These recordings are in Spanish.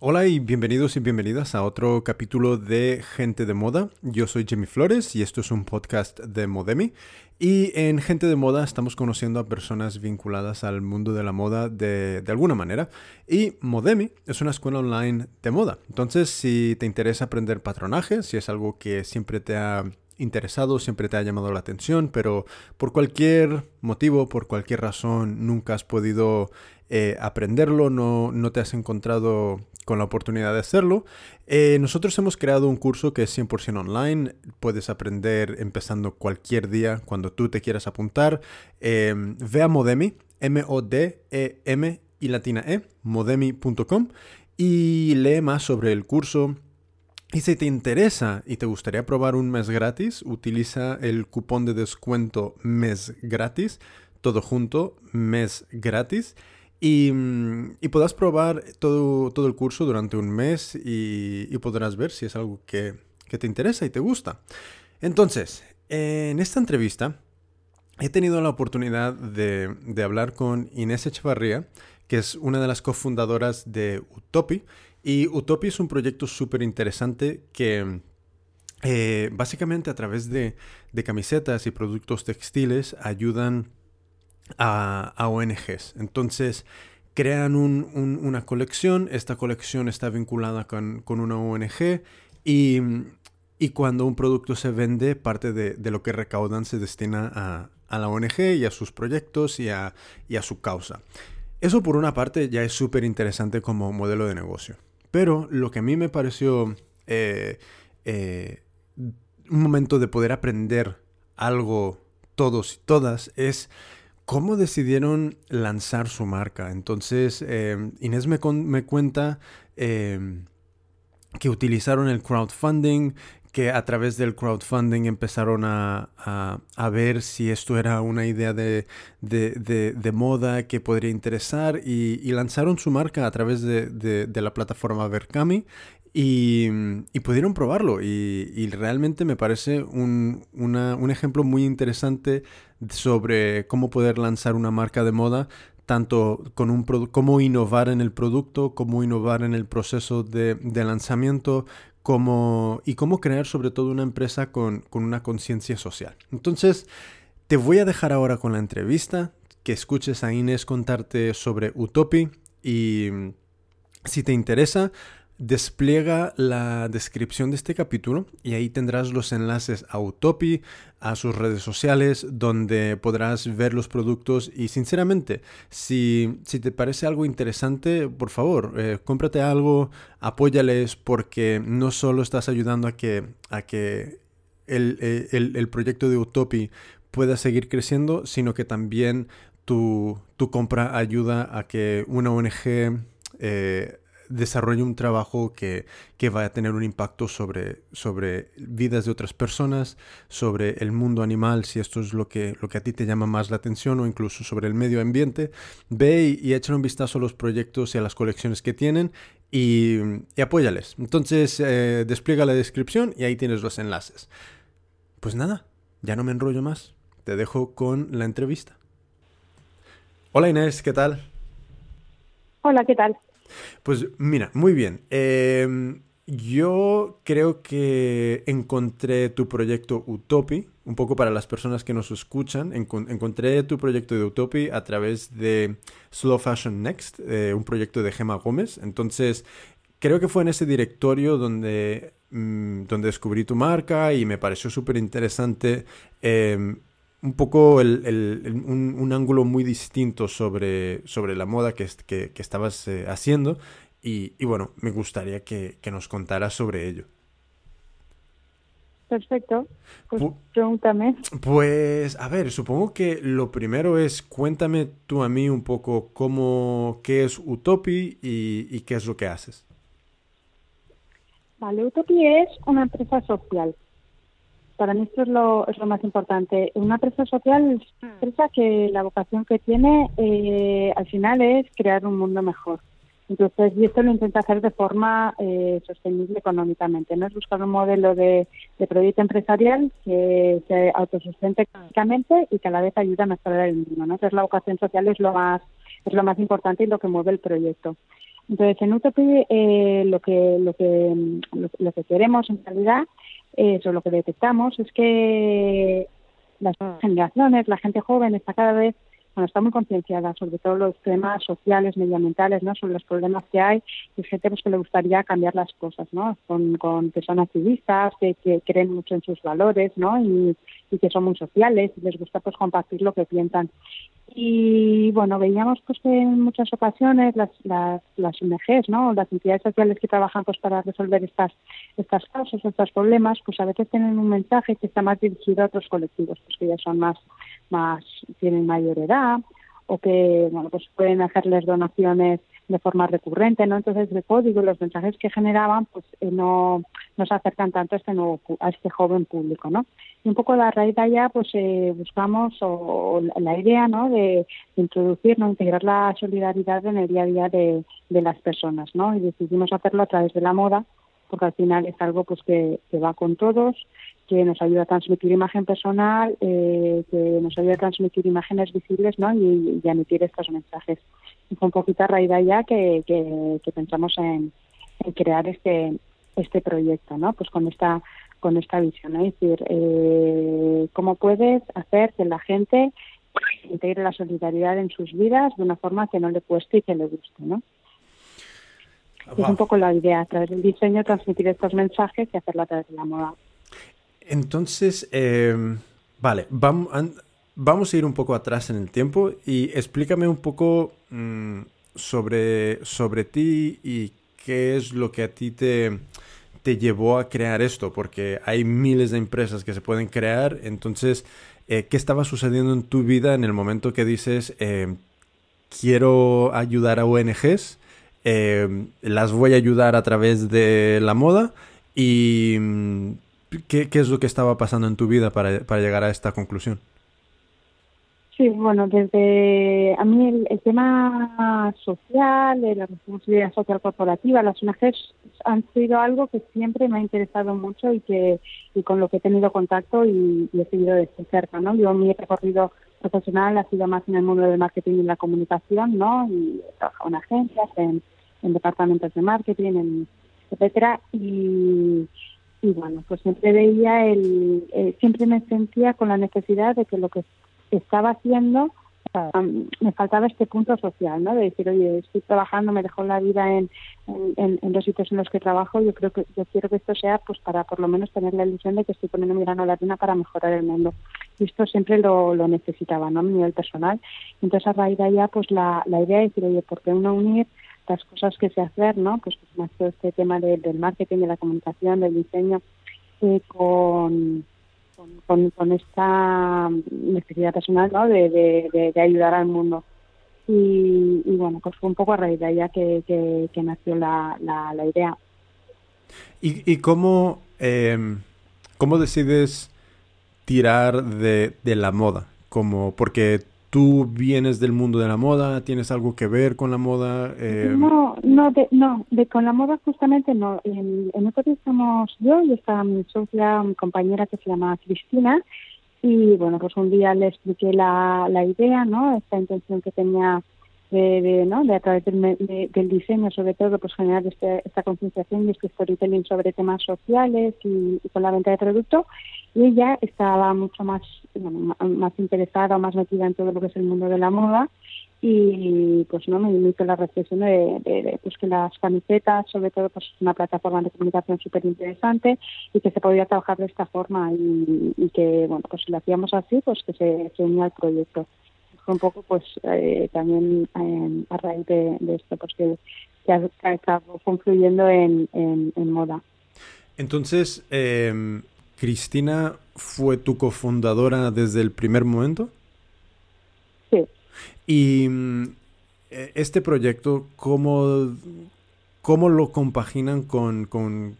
Hola y bienvenidos y bienvenidas a otro capítulo de Gente de Moda. Yo soy Jimmy Flores y esto es un podcast de Modemi. Y en Gente de Moda estamos conociendo a personas vinculadas al mundo de la moda de, de, alguna manera. Y Modemi es una escuela online de moda. Entonces, si te interesa aprender patronaje, si es algo que siempre te ha interesado, siempre te ha llamado la atención, pero por cualquier motivo, por cualquier razón, nunca has podido eh, aprenderlo, no, no, te has encontrado con la oportunidad de hacerlo. Eh, nosotros hemos creado un curso que es 100% online, puedes aprender empezando cualquier día cuando tú te quieras apuntar. Eh, ve a Modemi, M-O-D-E-M y latina E, modemi.com y lee más sobre el curso, y si te interesa y te gustaría probar un mes gratis, utiliza el cupón de descuento mes gratis, todo junto, mes gratis. Y, podrás probar todo, todo, el curso durante un mes y, podrás ver si es algo que, te interesa y te gusta. Entonces, en esta entrevista he tenido la oportunidad de, de hablar con Inés Echevarría, que es una de las cofundadoras de Utopi y Utopia es un proyecto súper interesante que eh, básicamente a través de, camisetas y productos textiles ayudan a, ONGs. Entonces crean una colección, esta colección está vinculada con, una ONG y, cuando un producto se vende, parte de, lo que recaudan se destina a, la ONG y a sus proyectos y a, y a su causa. Eso por una parte ya es súper interesante como modelo de negocio. Pero lo que a mí me pareció eh, eh, un momento de poder aprender algo todos y todas es cómo decidieron lanzar su marca. Entonces, eh, Inés me, cuenta que utilizaron el crowdfunding, que a través del crowdfunding empezaron a, ver si esto era una idea de, moda que podría interesar y, lanzaron su marca a través de, la plataforma Verkami y, pudieron probarlo y, realmente me parece un, un ejemplo muy interesante sobre cómo poder lanzar una marca de moda tanto con un cómo innovar en el producto, cómo innovar en el proceso de, lanzamiento, y cómo crear sobre todo una empresa con, una conciencia social. Entonces, te voy a dejar ahora con la entrevista, que escuches a Inés contarte sobre Utopi y si te interesa, despliega la descripción de este capítulo y ahí tendrás los enlaces a Utopi, a sus redes sociales, donde podrás ver los productos. Y sinceramente, si, te parece algo interesante, por favor, eh, cómprate algo, apóyales porque no solo estás ayudando a que, a que el, proyecto de Utopi pueda seguir creciendo, sino que también tu, tu compra ayuda a que una ONG eh, desarrolle un trabajo que, que vaya a tener un impacto sobre, sobre vidas de otras personas, sobre el mundo animal, si esto es lo que, lo que a ti te llama más la atención, o incluso sobre el medio ambiente, ve y, echa un vistazo a los proyectos y a las colecciones que tienen y, y apóyales. Entonces, eh, despliega la descripción y ahí tienes los enlaces. Pues nada, ya no me enrollo más. Te dejo con la entrevista. Hola Inés, ¿qué tal? Hola, ¿qué tal? Pues mira, muy bien. Em, yo creo que encontré tu proyecto Utopi, un poco para las personas que nos escuchan, encontré tu proyecto de Utopi a través de Slow Fashion Next, eh, un proyecto de Gemma Gómez. Entonces, creo que fue en ese directorio donde, mm, donde descubrí tu marca y me pareció súper interesante em, un poco el, un, ángulo muy distinto sobre, sobre la moda que, que, estabas eh, haciendo y, bueno, me gustaría que, nos contaras sobre ello. Perfecto. Pues pregúntame. Pues, a ver, supongo que lo primero es cuéntame tú a mí un poco cómo, qué es Utopi y, y qué es lo que haces. Vale, Utopi es una empresa social para mí esto es lo, es lo más importante. Una empresa social es una empresa que la vocación que tiene eh, al final es crear un mundo mejor. Entonces, y esto lo intenta hacer de forma eh, sostenible económicamente, ¿no? Es buscar un modelo de, proyecto empresarial que se autosustente económicamente y que a la vez ayude a mejorar el mundo, ¿no? Entonces, la vocación social es lo más, es lo más importante y lo que mueve el proyecto. Entonces, en Utopy eh, lo, que, lo, que, lo, que queremos en realidad, es, o lo que detectamos, es que las generaciones, la gente joven está cada vez bueno, está muy concienciada sobre todo los temas sociales, medioambientales, ¿no? sobre los problemas que hay y gente pues, que le gustaría cambiar las cosas, ¿no? con, con personas activistas que, que creen mucho en sus valores ¿no? y, y que son muy sociales y les gusta pues compartir lo que piensan. Y bueno, veíamos pues en muchas ocasiones las, las, las ONGs, ¿no? las entidades sociales que trabajan pues para resolver estas, estas causas, estos problemas, pues a veces tienen un mensaje que está más dirigido a otros colectivos, pues que ya son más más tienen mayor edad o que bueno pues pueden hacerles donaciones de forma recurrente no entonces el código los mensajes que generaban pues eh, no no se acercan tanto a este nuevo a este joven público no y un poco la raíz de allá pues eh, buscamos o, la idea no de, introducir no integrar la solidaridad en el día a día de, de las personas no y decidimos hacerlo a través de la moda porque al final es algo pues que, que va con todos que nos ayuda a transmitir imagen personal, eh, que nos ayuda a transmitir imágenes visibles ¿no? y, y, emitir estos mensajes. Y fue un poquito a raíz de allá que, que, pensamos en, crear este este proyecto, ¿no? Pues con esta con esta visión, es decir, eh, cómo puedes hacer que la gente integre la solidaridad en sus vidas de una forma que no le cueste y que le guste, ¿no? Es un poco la idea, a través del diseño, transmitir estos mensajes y hacerlo a través de la moda. Entonces, em, vale, vamos, a ir un poco atrás en el tiempo y explícame un poco mm, sobre, sobre ti y qué es lo que a ti te, te llevó a crear esto, porque hay miles de empresas que se pueden crear, entonces, eh, ¿qué estaba sucediendo en tu vida en el momento que dices, em, quiero ayudar a ONGs, em, las voy a ayudar a través de la moda y mm, ¿Qué, ¿Qué, es lo que estaba pasando en tu vida para, para llegar a esta conclusión? Sí, bueno, desde a mí el, tema social, de la responsabilidad social corporativa, las ONGs han sido algo que siempre me ha interesado mucho y que y con lo que he tenido contacto y, he seguido desde cerca, ¿no? Yo mi recorrido profesional ha sido más en el mundo del marketing y la comunicación, ¿no? Y he trabajado en agencias, en, en departamentos de marketing, en, etcétera, y y bueno, pues siempre veía el, eh, siempre me sentía con la necesidad de que lo que estaba haciendo me faltaba este punto social, ¿no? De decir, oye, estoy trabajando, me dejo la vida en, en, los sitios en los que trabajo, yo creo que yo quiero que esto sea, pues para por lo menos tener la ilusión de que estoy poniendo mi grano latina para mejorar el mundo. Y esto siempre lo, lo necesitaba, ¿no? A nivel personal. Entonces a raíz de allá, pues la, la idea de decir, oye, ¿por qué uno unir las cosas que se hacer, ¿no? Pues, más todo este tema del marketing, de la comunicación, del diseño, eh, con, con, esta necesidad personal, ¿no? De, de, ayudar al mundo. Y, bueno, pues fue un poco a raíz de allá que, que, nació la, la, idea. ¿Y, y cómo, em, cómo decides tirar de, de la moda? Como, porque ¿Tú vienes del mundo de la moda? ¿Tienes algo que ver con la moda? Eh... No, no, de, no, de con la moda justamente no. En, en estamos yo y está mi socia, mi compañera que se llama Cristina. Y bueno, pues un día le expliqué la, la idea, ¿no? Esta intención que tenía de, de, ¿no? de a través del, del, diseño, sobre todo, pues generar este, esta concienciación y este storytelling sobre temas sociales y, con la venta de producto. Y ella estaba mucho más, más interesada o más metida en todo lo que es el mundo de la moda y pues no me hizo la reflexión de, de, pues que las camisetas sobre todo pues una plataforma de comunicación súper interesante y que se podía trabajar de esta forma y, y, que bueno pues si lo hacíamos así pues que se, se unía al proyecto un poco pues eh, también eh, a raíz de, esto pues que, que, confluyendo en, en, moda. Entonces eh, Cristina fue tu cofundadora desde el primer momento sí. Y mm, e, este proyecto cómo cómo lo compaginan con con,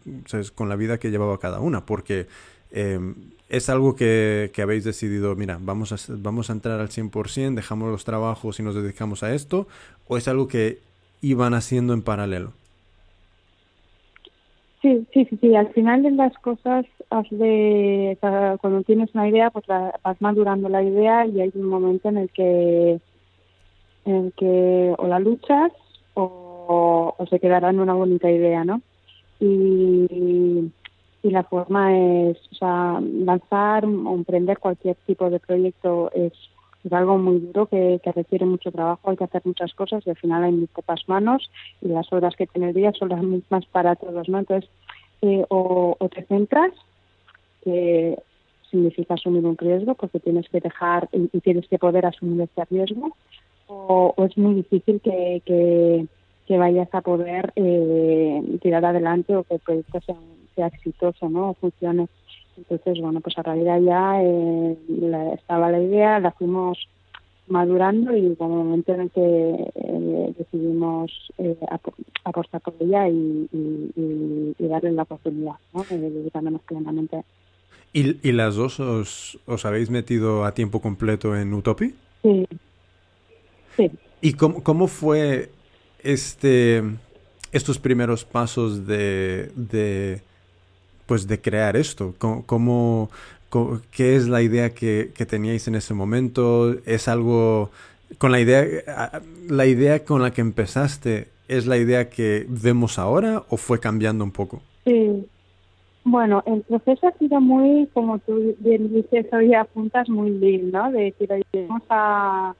con la vida que llevaba cada una porque Em, ¿Es algo que, habéis decidido, mira, vamos a, vamos a entrar al 100%, dejamos los trabajos y nos dedicamos a esto? ¿O es algo que iban haciendo en paralelo? Sí, sí, sí, sí. Al final de las cosas, de, cuando tienes una idea, pues vas madurando la idea y hay un momento en el que, en el que o la luchas o o, se quedará en una bonita idea, ¿no? Y, y la forma es, o sea, lanzar o emprender cualquier tipo de proyecto es, algo muy duro que, requiere mucho trabajo, hay que hacer muchas cosas y al final hay muy pocas manos y las horas que tiene el día son las mismas para todos, ¿no? Entonces, eh, o, o, te centras, que significa asumir un riesgo porque tienes que dejar y, tienes que poder asumir este riesgo, o, o es muy difícil que, que, que vayas a poder eh, tirar adelante o que el proyecto sea, sea exitoso, ¿no? O funcione. Entonces, bueno, pues a raíz de allá eh, la, estaba la idea, la fuimos madurando y como momento en el que eh, decidimos eh, apostar por ella y, y, y, darle la oportunidad, ¿no? Dedicándonos plenamente. ¿Y, ¿Y, las dos os, os, habéis metido a tiempo completo en Utopi? Sí. Sí. ¿Y cómo, cómo fue este estos primeros pasos de, de pues de crear esto? ¿Cómo, cómo, ¿Qué es la idea que, que, teníais en ese momento? ¿Es algo con la idea, la idea con la que empezaste, es la idea que vemos ahora o fue cambiando un poco? Sí. Bueno, el proceso ha sido muy, como tú bien dices, hoy apuntas muy bien, ¿no? De decir, vamos a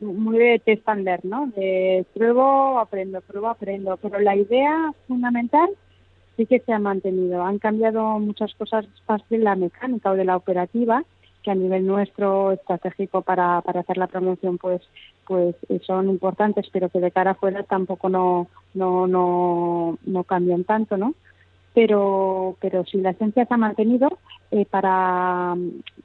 muy de test ¿no? De pruebo, aprendo, pruebo, aprendo. Pero la idea fundamental sí que se ha mantenido. Han cambiado muchas cosas más de la mecánica o de la operativa, que a nivel nuestro estratégico para, para hacer la promoción pues pues son importantes, pero que de cara afuera tampoco no no no no cambian tanto, ¿no? Pero pero si la esencia se ha mantenido eh, para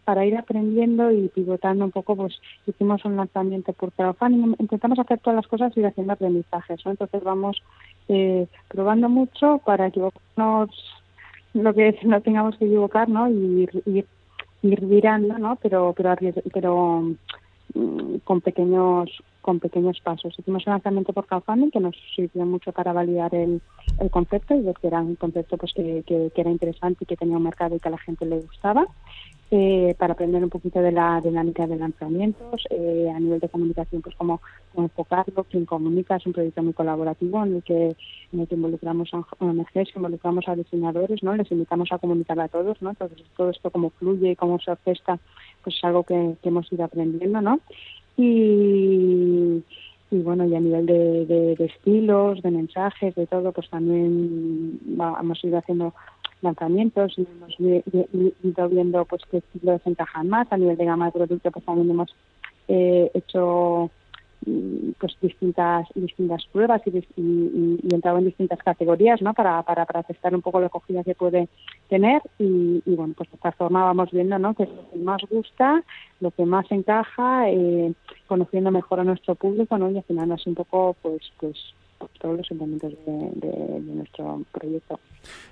para ir aprendiendo y pivotando un poco, pues hicimos un lanzamiento por crowdfunding, intentamos hacer todas las cosas y ir haciendo aprendizajes, ¿no? Entonces vamos eh, probando mucho para equivocarnos lo que no tengamos que equivocar, ¿no? Y ir, ir, ir virando, ¿no? Pero, pero, pero mm, con pequeños con pequeños pasos. Hicimos un lanzamiento por crowdfunding que nos sirvió mucho para validar el, el concepto y ver que era un concepto pues que, que, que, era interesante y que tenía un mercado y que a la gente le gustaba eh, para aprender un poquito de la dinámica de lanzamientos, eh, a nivel de comunicación, pues cómo, enfocarlo, quién comunica, es un proyecto muy colaborativo en el que, en el que involucramos a ONGs, involucramos a diseñadores, ¿no? Les invitamos a comunicar a todos, ¿no? Entonces todo esto cómo fluye y cómo se orquesta, pues es algo que, que hemos ido aprendiendo, ¿no? Y, y bueno, y a nivel de, de, estilos, de mensajes, de todo, pues también hemos ido haciendo lanzamientos y hemos ido viendo pues qué estilos encajan más. A nivel de gama de producto pues también hemos eh, hecho pues distintas distintas pruebas y, y, y, entrado en distintas categorías no para, para, para testar un poco la acogida que puede tener y, y bueno pues de esta forma vamos viendo no que es lo que más gusta lo que más encaja eh, conociendo mejor a nuestro público no y al final un poco pues pues todos los elementos de, de, de nuestro proyecto.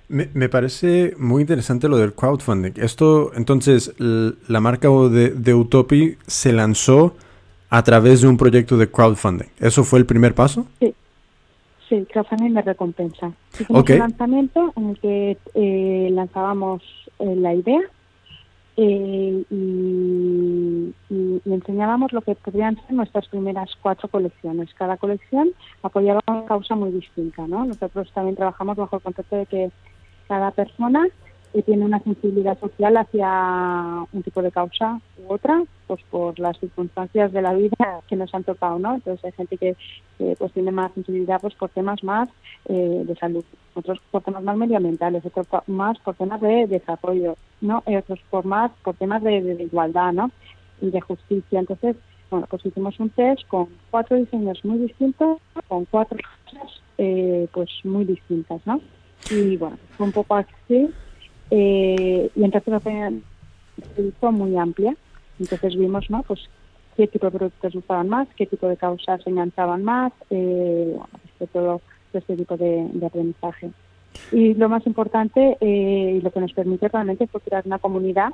Me, me, parece muy interesante lo del crowdfunding. Esto, entonces, la marca de, de Utopi se lanzó a través de un proyecto de crowdfunding. ¿Eso fue el primer paso? Sí. Sí, crowdfunding de recompensa. Hicimos okay. un lanzamiento en el que eh, lanzábamos eh, la idea eh, y, y, y, enseñábamos lo que podrían ser nuestras primeras cuatro colecciones. Cada colección apoyaba una causa muy distinta, ¿no? Nosotros también trabajamos bajo el concepto de que cada persona eh, tiene una sensibilidad social hacia un tipo de causa u otra, pues por las circunstancias de la vida que nos han tocado, ¿no? Entonces hay gente que eh, pues tiene más sensibilidad pues por temas más eh, de salud, otros por temas más medioambientales, otros más por temas de desarrollo, ¿no? Y otros por más por temas de, de igualdad, ¿no? Y de justicia. Entonces, bueno, pues hicimos un test con cuatro diseños muy distintos, con cuatro cosas eh, pues muy distintas, ¿no? Y bueno, fue un poco así eh, y entonces se hizo muy amplia. Entonces vimos, ¿no? Pues qué tipo de productos gustaban más, qué tipo de causas se enganchaban más, eh, bueno, este, todo, este tipo de, aprendizaje. Y lo más importante eh, y lo que nos permite realmente fue crear una comunidad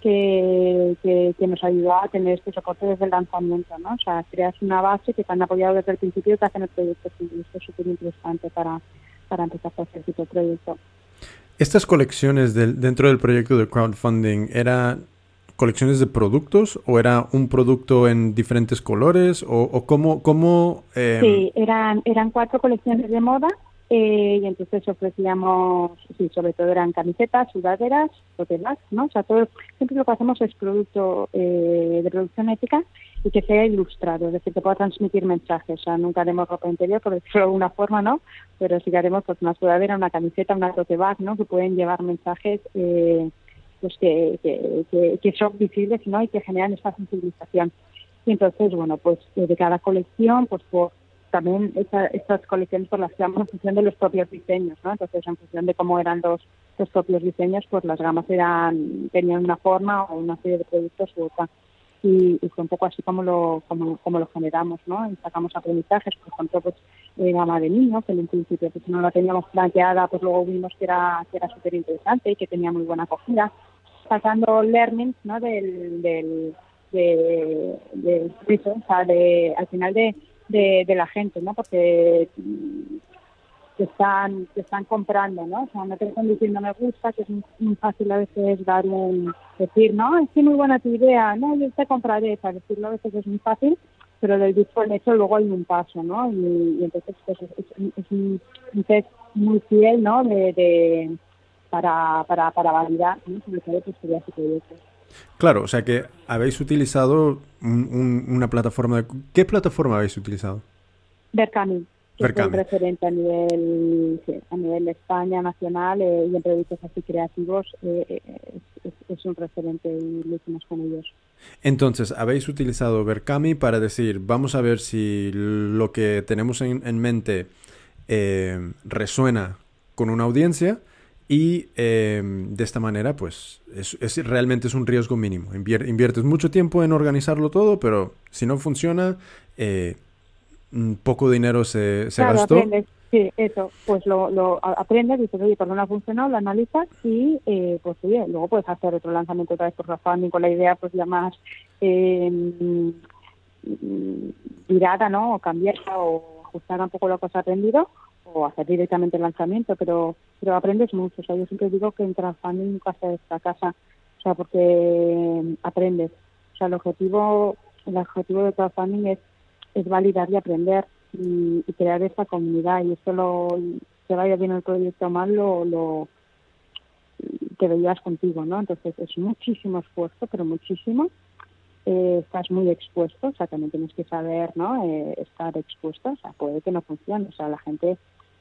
que, que, nos ayudó a tener este soporte desde el lanzamiento, ¿no? O sea, creas una base que te han apoyado desde el principio y te hacen el proyecto. Y esto es súper interesante para, para empezar hacer este tipo de proyecto. Estas colecciones del, dentro del proyecto de crowdfunding era colecciones de productos o era un producto en diferentes colores o, o cómo... cómo em, Sí, eran, eran cuatro colecciones de moda eh, y entonces ofrecíamos, sí, sobre todo eran camisetas, sudaderas, hotelas, ¿no? O sea, todo, siempre lo que hacemos es producto eh, de producción ética y que sea ilustrado, es decir, que pueda transmitir mensajes. O sea, nunca haremos ropa interior, por decirlo de alguna forma, ¿no? Pero sí que haremos pues, una sudadera, una camiseta, una tote bag, ¿no? Que pueden llevar mensajes eh, pues que, que, que, son visibles, ¿no? Y que generan esta sensibilización. Y entonces, bueno, pues de cada colección, pues por también estas colecciones por las que en función de los propios diseños, ¿no? Entonces, en función de cómo eran los, los propios diseños, pues las gamas eran tenían una forma o una serie de productos u otra. Y, fue un poco así como lo como, como lo generamos, ¿no? Y sacamos aprendizajes, por ejemplo, pues de gama de niños, que en un principio pues no la teníamos planteada, pues luego vimos que era que era súper interesante y que tenía muy buena acogida. Sacando learnings, ¿no? Del, del de, de, o sea, de, al final de de, de la gente, ¿no? Porque te están, te están comprando, ¿no? O sea, no te están diciendo me gusta, que es muy, fácil a veces dar un, decir, no, es que muy buena tu idea, no, yo te compraré, para decirlo a veces es muy fácil, pero del dicho al hecho luego hay un paso, ¿no? Y, entonces pues, es, un, test muy fiel, ¿no? De, de para, para, para validar, ¿no? Sobre todo, pues, Claro, o sea que habéis utilizado una plataforma. De, ¿Qué plataforma habéis utilizado? Berkami, que es un referente a nivel, a nivel España, nacional eh, y en proyectos así creativos. Eh, eh, es, un referente y lo hicimos con ellos. Entonces, habéis utilizado Berkami para decir, vamos a ver si lo que tenemos en mente resuena con una audiencia y de esta manera, pues, es, realmente es un riesgo mínimo. inviertes mucho tiempo en organizarlo todo, pero si no funciona, eh, poco dinero se, se gastó. Aprendes. Sí, eso, pues lo, lo aprendes, dices, oye, no ha funcionado, lo analizas y, eh, pues, oye, luego puedes hacer otro lanzamiento otra vez por crowdfunding con la idea, pues, ya más eh, virada, ¿no? O cambiarla o ajustar un poco lo que has aprendido o hacer directamente el lanzamiento, pero pero aprendes mucho. O sea, yo siempre digo que en crowdfunding nunca se casa, o sea, porque aprendes. O sea, el objetivo, el objetivo de crowdfunding es, es validar y aprender y, crear esta comunidad. Y esto lo, que vaya bien el proyecto mal, lo, lo te veías contigo, ¿no? Entonces es muchísimo esfuerzo, pero muchísimo. Eh, estás muy expuesto, o sea, también tienes que saber, ¿no? Eh, estar expuesto, o sea, puede que no funcione, o sea, la gente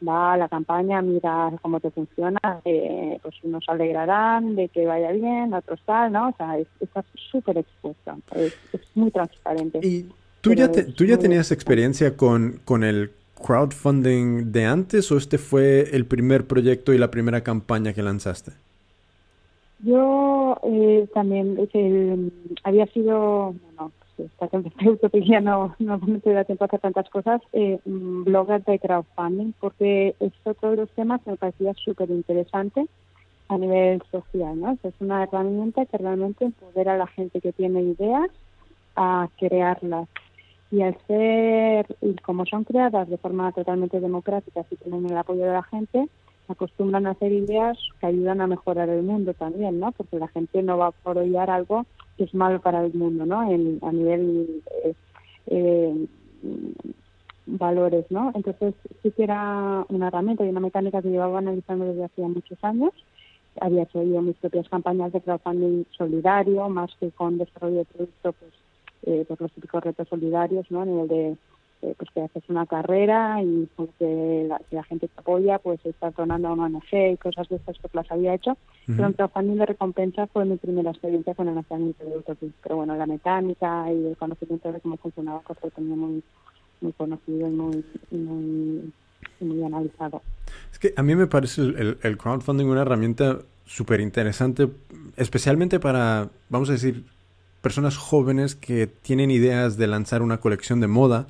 va a la campaña, mira cómo te funciona, eh, pues unos alegrarán de que vaya bien, otros tal, ¿no? O sea, estás súper expuesto, es, muy transparente. ¿Y tú ya, tú ya tenías experiencia con, con el crowdfunding de antes o este fue el primer proyecto y la primera campaña que lanzaste? Yo eh, también, había sido, bueno, hasta que empecé Utopía no, no me da tiempo a hacer tantas cosas, eh, mm, blogger de crowdfunding, porque esto, todos los temas me parecía súper interesante a nivel social, ¿no? Es una herramienta que realmente empodera a la gente que tiene ideas a crearlas. Y al ser, y como son creadas de forma totalmente democrática, y tienen el apoyo de la gente, acostumbran a hacer ideas que ayudan a mejorar el mundo también, ¿no? Porque la gente no va a apoyar algo que es malo para el mundo, ¿no? En, a nivel eh, eh, valores, ¿no? Entonces sí que era una herramienta y una mecánica que llevaba analizando desde hacía muchos años. Había hecho yo mis propias campañas de crowdfunding solidario, más que con desarrollo de producto, pues, eh, pues los típicos retos solidarios, ¿no? A nivel de pues que haces una carrera y pues que la, gente te apoya, pues estás donando a una ONG y cosas de estas que las había hecho. Pero un crowdfunding de recompensa fue mi primera experiencia con el lanzamiento de Utopia. Pero bueno, la mecánica y el conocimiento de cómo funcionaba, pues lo tenía muy, muy conocido y muy, muy, muy analizado. Es que a mí me parece el, el crowdfunding una herramienta súper interesante, especialmente para, vamos a decir, personas jóvenes que tienen ideas de lanzar una colección de moda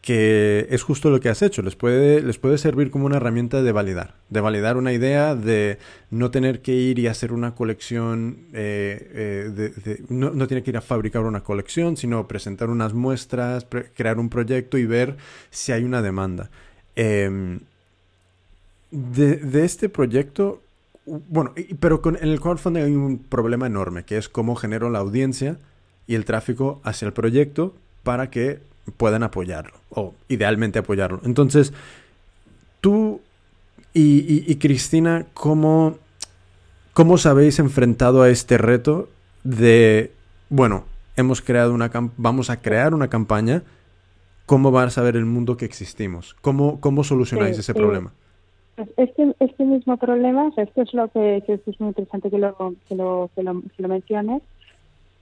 que es justo lo que has hecho. Les puede, les puede servir como una herramienta de validar, de validar una idea, de no tener que ir y hacer una colección, eh, eh, no, no, tiene que ir a fabricar una colección, sino presentar unas muestras, crear un proyecto y ver si hay una demanda. Em, de, este proyecto, bueno, pero con, en el crowdfunding hay un problema enorme, que es cómo genero la audiencia y el tráfico hacia el proyecto para que puedan apoyarlo, o idealmente apoyarlo. Entonces, tú y, Cristina, ¿cómo, ¿cómo os habéis enfrentado a este reto de, bueno, hemos creado una vamos a crear una campaña, ¿cómo va a saber el mundo que existimos? ¿Cómo, cómo solucionáis ese problema? Pues este, este mismo problema, esto es lo que, es muy interesante que lo, que lo, que lo, que lo menciones,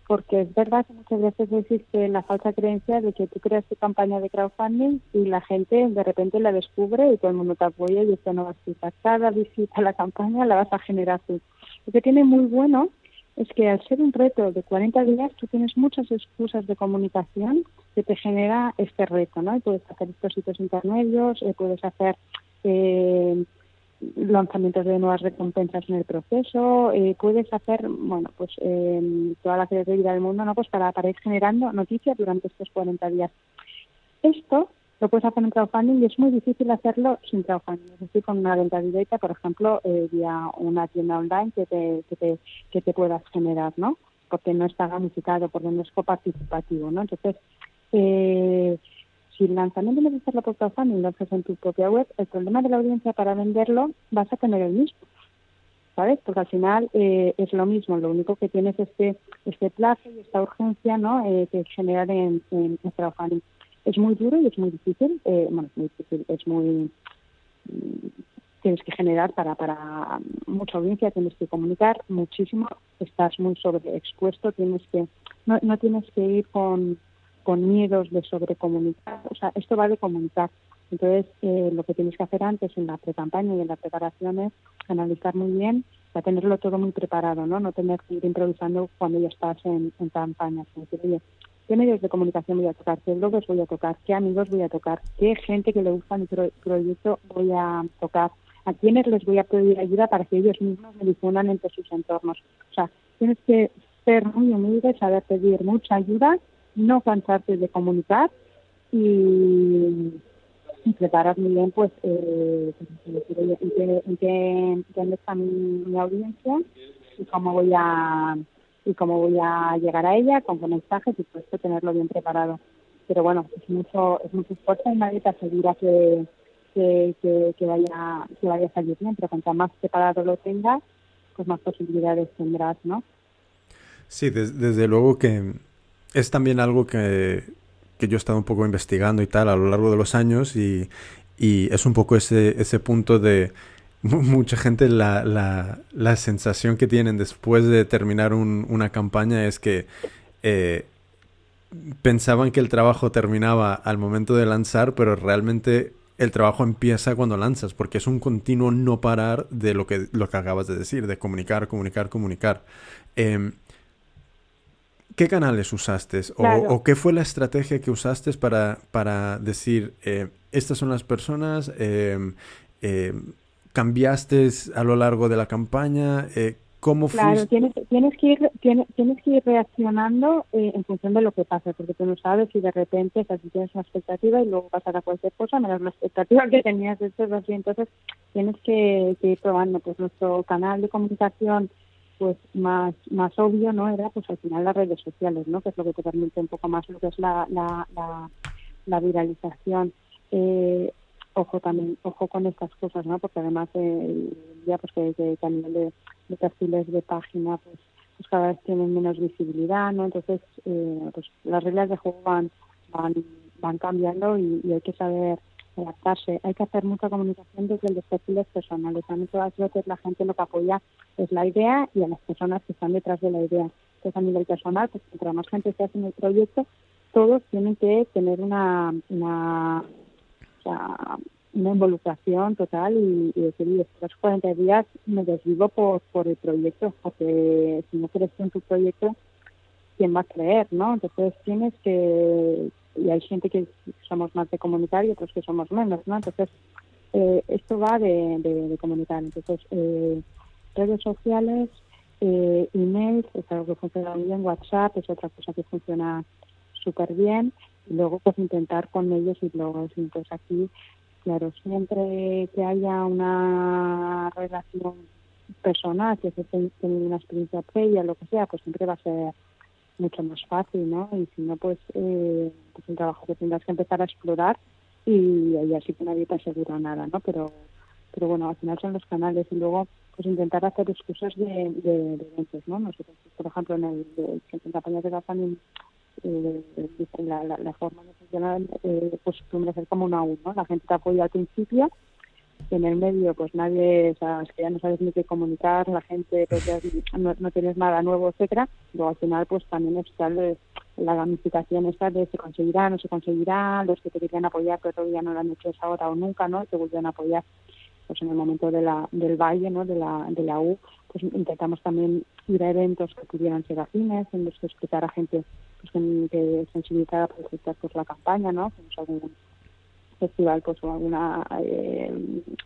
porque es verdad que muchas veces existe la falsa creencia de que tú creas tu campaña de crowdfunding y la gente de repente la descubre y todo el mundo te apoya y esto no va a ser Cada visita a la campaña la vas a generar tú. Lo que tiene muy bueno es que al ser un reto de 40 días tú tienes muchas excusas de comunicación que te genera este reto, ¿no? Y puedes hacer estos sitios intermedios, eh, puedes hacer eh, lanzamientos de nuevas recompensas en el proceso, eh, puedes hacer, bueno, pues eh, toda la creatividad del mundo, ¿no? Pues para, para ir generando noticias durante estos 40 días. Esto lo puedes hacer en crowdfunding y es muy difícil hacerlo sin crowdfunding, es decir, con una venta directa, por ejemplo, eh, vía una tienda online que te, que te, que te puedas generar, ¿no? Porque no está gamificado, porque no es coparticipativo, ¿no? Entonces, eh, si el lanzamiento de hacerlo por crowdfunding lo haces en tu propia web, el problema de la audiencia para venderlo vas a tener el mismo. ¿Sabes? Porque al final eh, es lo mismo, lo único que tienes este este plazo y esta urgencia ¿no? Eh, que generar en, en, crowdfunding. Es muy duro y es muy difícil, eh, bueno, es muy difícil, es muy mm, tienes que generar para, para mucha audiencia, tienes que comunicar muchísimo, estás muy sobreexpuesto, tienes que, no, no tienes que ir con, con miedos de sobrecomunicar. O sea, esto va de comunicar. Entonces, eh, lo que tienes que hacer antes en la pre-campaña y en la preparación es analizar muy bien, para tenerlo todo muy preparado, ¿no? No tener que ir improvisando cuando ya estás en, en campaña. decir, oye, ¿qué medios de comunicación voy a tocar? ¿Qué blogs voy a tocar? ¿Qué amigos voy a tocar? ¿Qué gente que le gusta mi proyecto voy a tocar? ¿A quiénes les voy a pedir ayuda para que ellos mismos me difundan entre sus entornos? O sea, tienes que ser muy humilde, saber pedir mucha ayuda no cansarte de comunicar y, preparar muy bien pues eh, en, qué, dónde está mi, audiencia y cómo voy a y cómo voy a llegar a ella con qué mensajes y pues tenerlo bien preparado. Pero bueno es mucho es mucho esfuerzo y nadie te asegura que que, que, vaya que vaya a salir bien pero cuanto más preparado lo tengas pues más posibilidades tendrás no sí desde luego que es también algo que, yo he estado un poco investigando y tal a lo largo de los años y, es un poco ese, ese punto de mucha gente la, la, sensación que tienen después de terminar una campaña es que eh, pensaban que el trabajo terminaba al momento de lanzar, pero realmente el trabajo empieza cuando lanzas, porque es un continuo no parar de lo que, lo que acabas de decir, de comunicar, comunicar, comunicar. Em, ¿Qué canales usaste? O, qué fue la estrategia que usaste para, para decir, eh, estas son las personas, eh, eh, cambiaste a lo largo de la campaña? ¿Cómo fue? Claro, tienes, tienes, que ir, tienes, tienes que ir reaccionando en función de lo que pasa, porque tú no sabes si de repente o tienes una expectativa y luego pasará cualquier cosa menos la expectativa que tenías de este entonces tienes que, que ir probando. Pues nuestro canal de comunicación pues más más obvio no era pues al final las redes sociales no que es lo que te permite un poco más lo que es la la, la, viralización. Eh, ojo también ojo con estas cosas no porque además eh, ya pues que, a nivel de, perfiles de página pues pues cada vez tienen menos visibilidad no entonces eh, pues las reglas de juego van van van cambiando y hay que saber adaptarse. Hay que hacer mucha comunicación desde los perfiles personales. A todas veces la gente lo que apoya es la idea y a las personas que están detrás de la idea. Entonces, a nivel personal, pues entre más gente se hace en el proyecto, todos tienen que tener una, una, una involucración total y, decir, estos 40 días me desvivo por, por el proyecto, porque si no crees en tu proyecto, ¿quién va a creer, no? Entonces tienes que, y hay gente que somos más de comunicar y otros que somos menos, ¿no? Entonces, eh, esto va de, de, comunicar. Entonces, eh, redes sociales, eh, emails, es algo que funciona muy bien, WhatsApp es otra cosa que funciona súper bien, y luego pues intentar con ellos y luego Entonces aquí, claro, siempre que haya una relación personas que tienen una experiencia previa, lo que sea, pues siempre va a ser mucho más fácil, ¿no? Y si no, pues, eh, pues un trabajo que tendrás que empezar a explorar y ahí así que nadie te asegura nada, ¿no? Pero, pero bueno, al final son los canales y luego pues intentar hacer excusas de, de, eventos, ¿no? Nosotros, por ejemplo, en el de, en campañas de crowdfunding eh, la, la, forma de funcionar eh, pues hacer como una U, ¿no? La gente te apoya al principio en el medio pues nadie, o que ya no sabes ni qué comunicar, la gente pues no, no, tienes nada nuevo, etcétera, luego al final pues también está la gamificación esta de se conseguirá, no se conseguirá, los que te querían apoyar pero todavía no lo han hecho esa hora o nunca, ¿no? Te vuelven a apoyar pues en el momento de la, del valle, ¿no? De la, de la U, pues intentamos también ir a eventos que pudieran ser afines, en los que explicar a gente pues que, que sensibilizada por pues, la campaña, ¿no? Pues, algún, festival pues o alguna eh,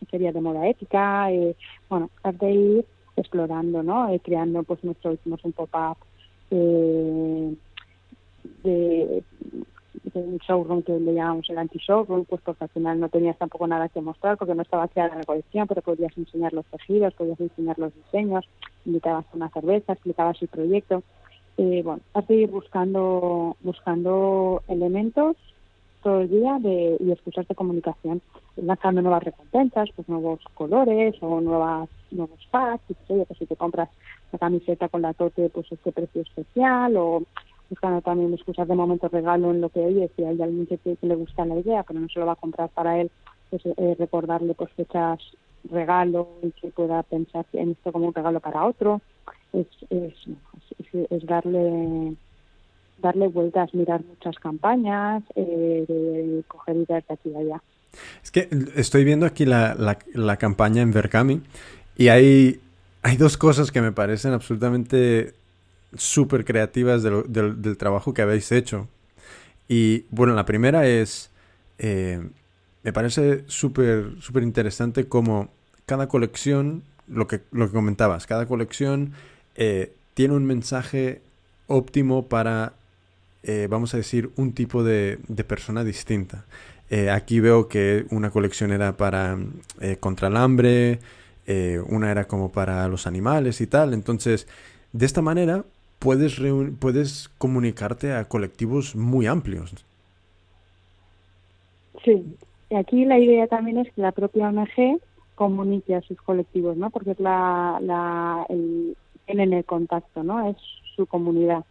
feria de moda ética eh, bueno de ir explorando no eh, creando pues nuestro hicimos un pop-up eh, de, de, un showroom que le llamamos el anti-showroom pues porque al final no tenías tampoco nada que mostrar porque no estaba creada la colección pero podías enseñar los tejidos podías enseñar los diseños invitabas una cerveza explicabas el proyecto. Eh, bueno, has de ir buscando, buscando elementos todo el día de, y excusas de comunicación, lanzando nuevas recompensas, pues nuevos colores o nuevas nuevos packs, y pues, pues si te compras la camiseta con la tote, pues este precio especial, o buscando también excusas de momento regalo en lo que oye, si hay alguien que, le gusta la idea, pero no se lo va a comprar para él, pues eh, recordarle pues fechas regalo y que pueda pensar en esto como un regalo para otro, es, es darle darle vueltas, mirar muchas campañas, eh, de coger ideas de aquí y allá. Es que estoy viendo aquí la, la, campaña en Verkami y hay, hay dos cosas que me parecen absolutamente súper creativas del, trabajo que habéis hecho. Y bueno, la primera es, eh, me parece súper súper interesante como cada colección, lo que, lo que comentabas, cada colección eh, tiene un mensaje óptimo para eh, vamos a decir, un tipo de, persona distinta. Eh, aquí veo que una colección era para eh, contra el hambre, una era como para los animales y tal. Entonces, de esta manera puedes, puedes comunicarte a colectivos muy amplios. Sí, y aquí la idea también es que la propia ONG comunique a sus colectivos, ¿no? Porque es la, la el, en el contacto, ¿no? Es su comunidad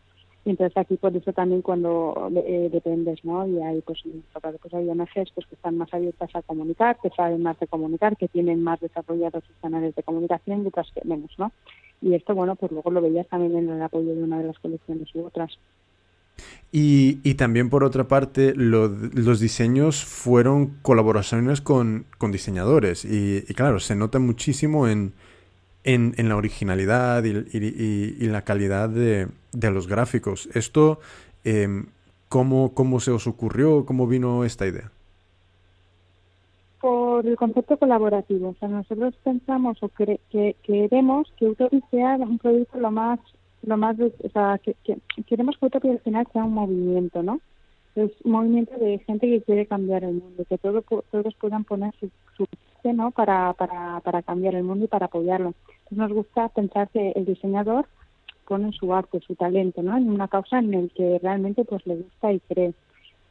entonces aquí por eso también cuando eh, dependes, ¿no? Y hay pues, pues hay ONGs pues, que están más abiertas a comunicar, que saben más de comunicar, que tienen más desarrollados sus canales de comunicación y otras que menos, ¿no? Y esto, bueno, pues luego lo veías también en el apoyo de una de las colecciones u otras. Y, y también por otra parte, los diseños fueron colaboraciones con, con diseñadores y, y claro, se nota muchísimo en, en, en la originalidad y, y, la calidad de, de, los gráficos. Esto, eh, ¿cómo, ¿cómo se os ocurrió? ¿Cómo vino esta idea? Por el concepto colaborativo. O sea, nosotros pensamos o que, queremos que Utopia sea un proyecto lo más, lo más, o sea, que, queremos que Utopia al final sea un movimiento, ¿no? Es un movimiento de gente que quiere cambiar el mundo, que todos, todos puedan poner su, su ¿no? Para, para, para cambiar el mundo y para apoyarlo. Nos gusta pensar que el diseñador pone su arte, su talento, ¿no? En una causa en el que realmente pues le gusta y cree.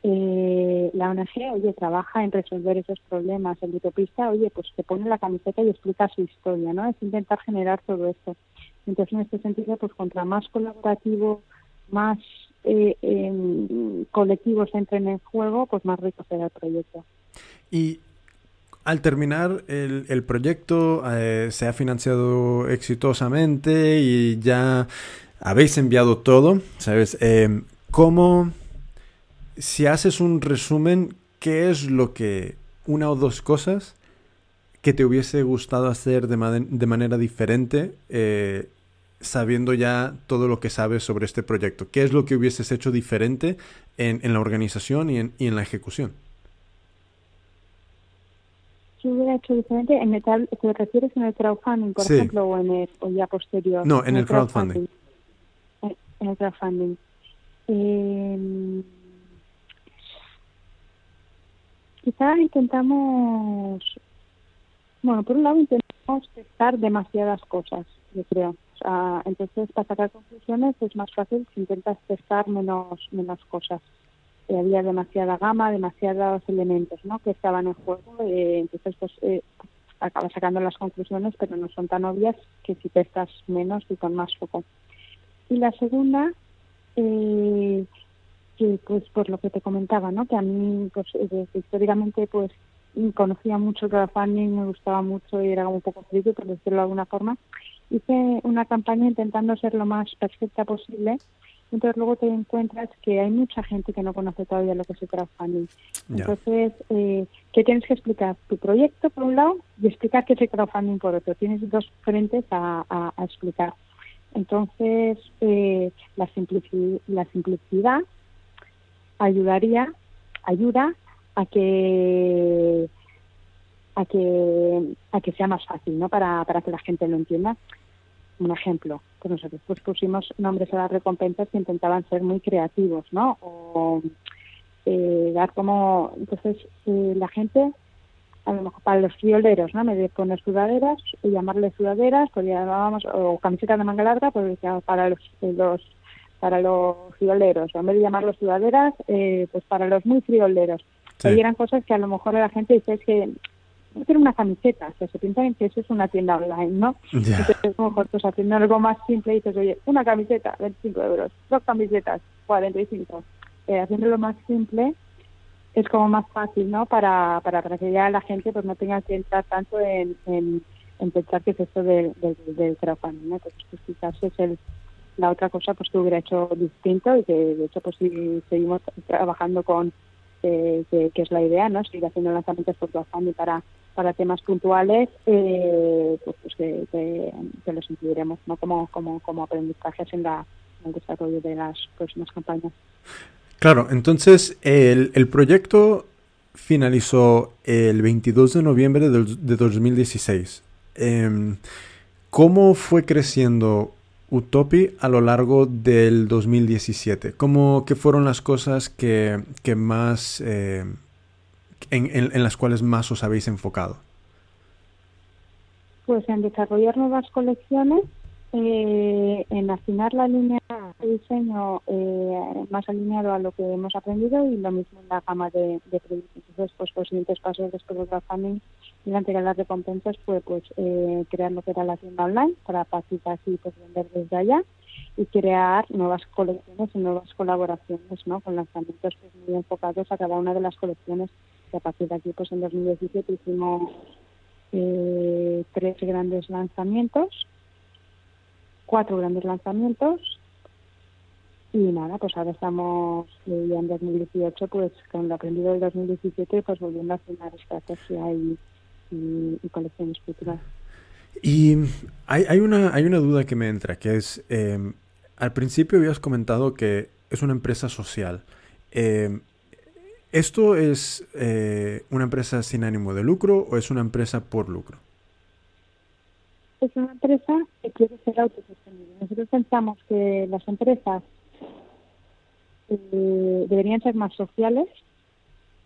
Eh, la ONG, oye, trabaja en resolver esos problemas. El utopista, oye, pues se pone la camiseta y explica su historia, ¿no? Es intentar generar todo esto. Entonces, en este sentido, pues contra más colaborativo, más eh, eh, colectivos entren en juego, pues más rico será el proyecto. Y al terminar el, proyecto eh, se ha financiado exitosamente y ya habéis enviado todo, ¿sabes? Eh, ¿Cómo, si haces un resumen, qué es lo que, una o dos cosas que te hubiese gustado hacer de, manera diferente eh, sabiendo ya todo lo que sabes sobre este proyecto? ¿Qué es lo que hubieses hecho diferente en, la organización y en la ejecución? Hubiera hecho diferente? En el, ¿Te refieres en el crowdfunding, por ejemplo, o en el o ya posterior? No, en, el crowdfunding. En, el crowdfunding. Eh, quizá intentamos, bueno, por un lado intentamos testar demasiadas cosas, yo creo. O sea, entonces, para sacar conclusiones es más fácil si intentas testar menos, menos cosas. Eh, había demasiada gama, demasiados elementos ¿no? que estaban en juego, eh, entonces pues eh, acabas sacando las conclusiones, pero no son tan obvias que si testas menos y con más foco. Y la segunda, eh, pues por lo que te comentaba, ¿no? que a mí pues históricamente pues conocía mucho el crowdfunding, me gustaba mucho y era un poco frío, por decirlo de alguna forma. Hice una campaña intentando ser lo más perfecta posible. Entonces luego te encuentras que hay mucha gente que no conoce todavía lo que es el crowdfunding. Entonces, eh, ¿qué tienes que explicar? Tu proyecto por un lado y explicar qué es el crowdfunding por otro. Tienes dos frentes a, explicar. Entonces, eh, la, la simplicidad ayudaría, ayuda a que a que a que sea más fácil no para, para que la gente lo entienda un ejemplo pues nosotros pues pusimos nombres a las recompensas que intentaban ser muy creativos no o eh, dar como entonces eh, la gente a lo mejor para los frioleros, ¿no? Me poner sudaderas y llamarle sudaderas, pues llamábamos, o camisetas de manga larga, pues para los, los para los frioleros, o en vez de llamarlos sudaderas, eh, pues para los muy frioleros. Sí. eran cosas que a lo mejor la gente dice es que no quiero una camiseta, o sea, se piensa que eso es una tienda online, ¿no? Entonces, lo mejor pues haciendo algo más simple y dices, oye, una camiseta, 25 euros, dos camisetas, 45. Eh, haciéndolo más simple es como más fácil, ¿no? Para, para, para que ya la gente pues no tenga que entrar tanto en, en, pensar que es esto del, del, del crowdfunding, ¿no? Entonces, pues quizás es el, la otra cosa pues que hubiera hecho distinto y que de hecho pues si seguimos trabajando con que, es la idea, ¿no? Seguir haciendo lanzamientos por crowdfunding para para temas puntuales, eh, pues, pues que, los incluiremos, ¿no? Como como como aprendizajes en la en el desarrollo de las próximas campañas. Claro, entonces el, el proyecto finalizó el 22 de noviembre de, de 2016. Eh, ¿Cómo fue creciendo Utopi a lo largo del 2017? ¿Cómo, ¿Qué fueron las cosas que, que más, eh, en, en, las cuales más os habéis enfocado? Pues en desarrollar nuevas colecciones, eh, en afinar la línea de diseño eh, más alineado a lo que hemos aprendido y lo mismo en la gama de, de productos. Entonces, pues los siguientes pasos después del crowdfunding y la entrega de las recompensas fue pues eh, crear lo que era la tienda online para participar y pues vender desde allá y crear nuevas colecciones y nuevas colaboraciones ¿no? con lanzamientos pues, muy enfocados a cada una de las colecciones que a partir de aquí pues en 2017 hicimos eh, tres grandes lanzamientos cuatro grandes lanzamientos y nada, pues ahora estamos eh, ya en 2018, pues con lo aprendido del 2017, pues volviendo a hacer una estrategia y, y, colecciones futuras. Y hay, hay, una, hay una duda que me entra, que es, eh, al principio habías comentado que es una empresa social. ¿Esto es eh, una empresa sin ánimo de lucro o es una empresa por lucro? Es una empresa que quiere ser autosostenible. Nosotros pensamos que las empresas eh, deberían ser más sociales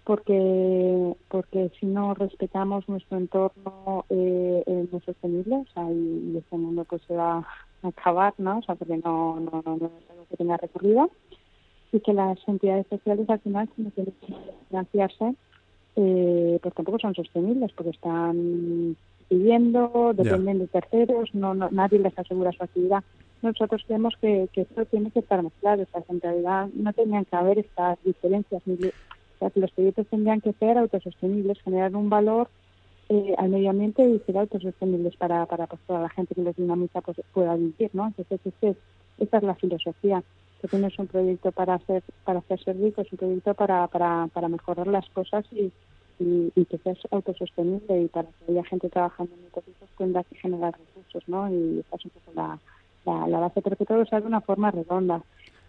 porque porque si no respetamos nuestro entorno eh, es muy sostenible o sea, y, este mundo pues se va a acabar no o sea porque no no, no, es algo que tenga recorrido y que las entidades sociales al final si no tienen que financiarse eh, pues tampoco son sostenibles porque están pidiendo dependen de terceros no, no nadie les asegura su actividad. Nosotros creemos que, que esto tiene que estar mezclado, o en realidad no tenían que haber estas diferencias, o sea, que los proyectos tendrían que ser autosostenibles, generar un valor eh, al medio ambiente y ser autosostenibles para, para pues, toda la gente que los dinamiza pues, pueda vivir, ¿no? Entonces, este, esta es la filosofía, que tienes un proyecto para hacer para hacerse rico, es un proyecto para, para, para mejorar las cosas y, y, que seas autosostenible y para que haya gente trabajando en pues tenga que generar recursos, ¿no? Y esta es un poco la, la, base, pero que todo sea de una forma redonda,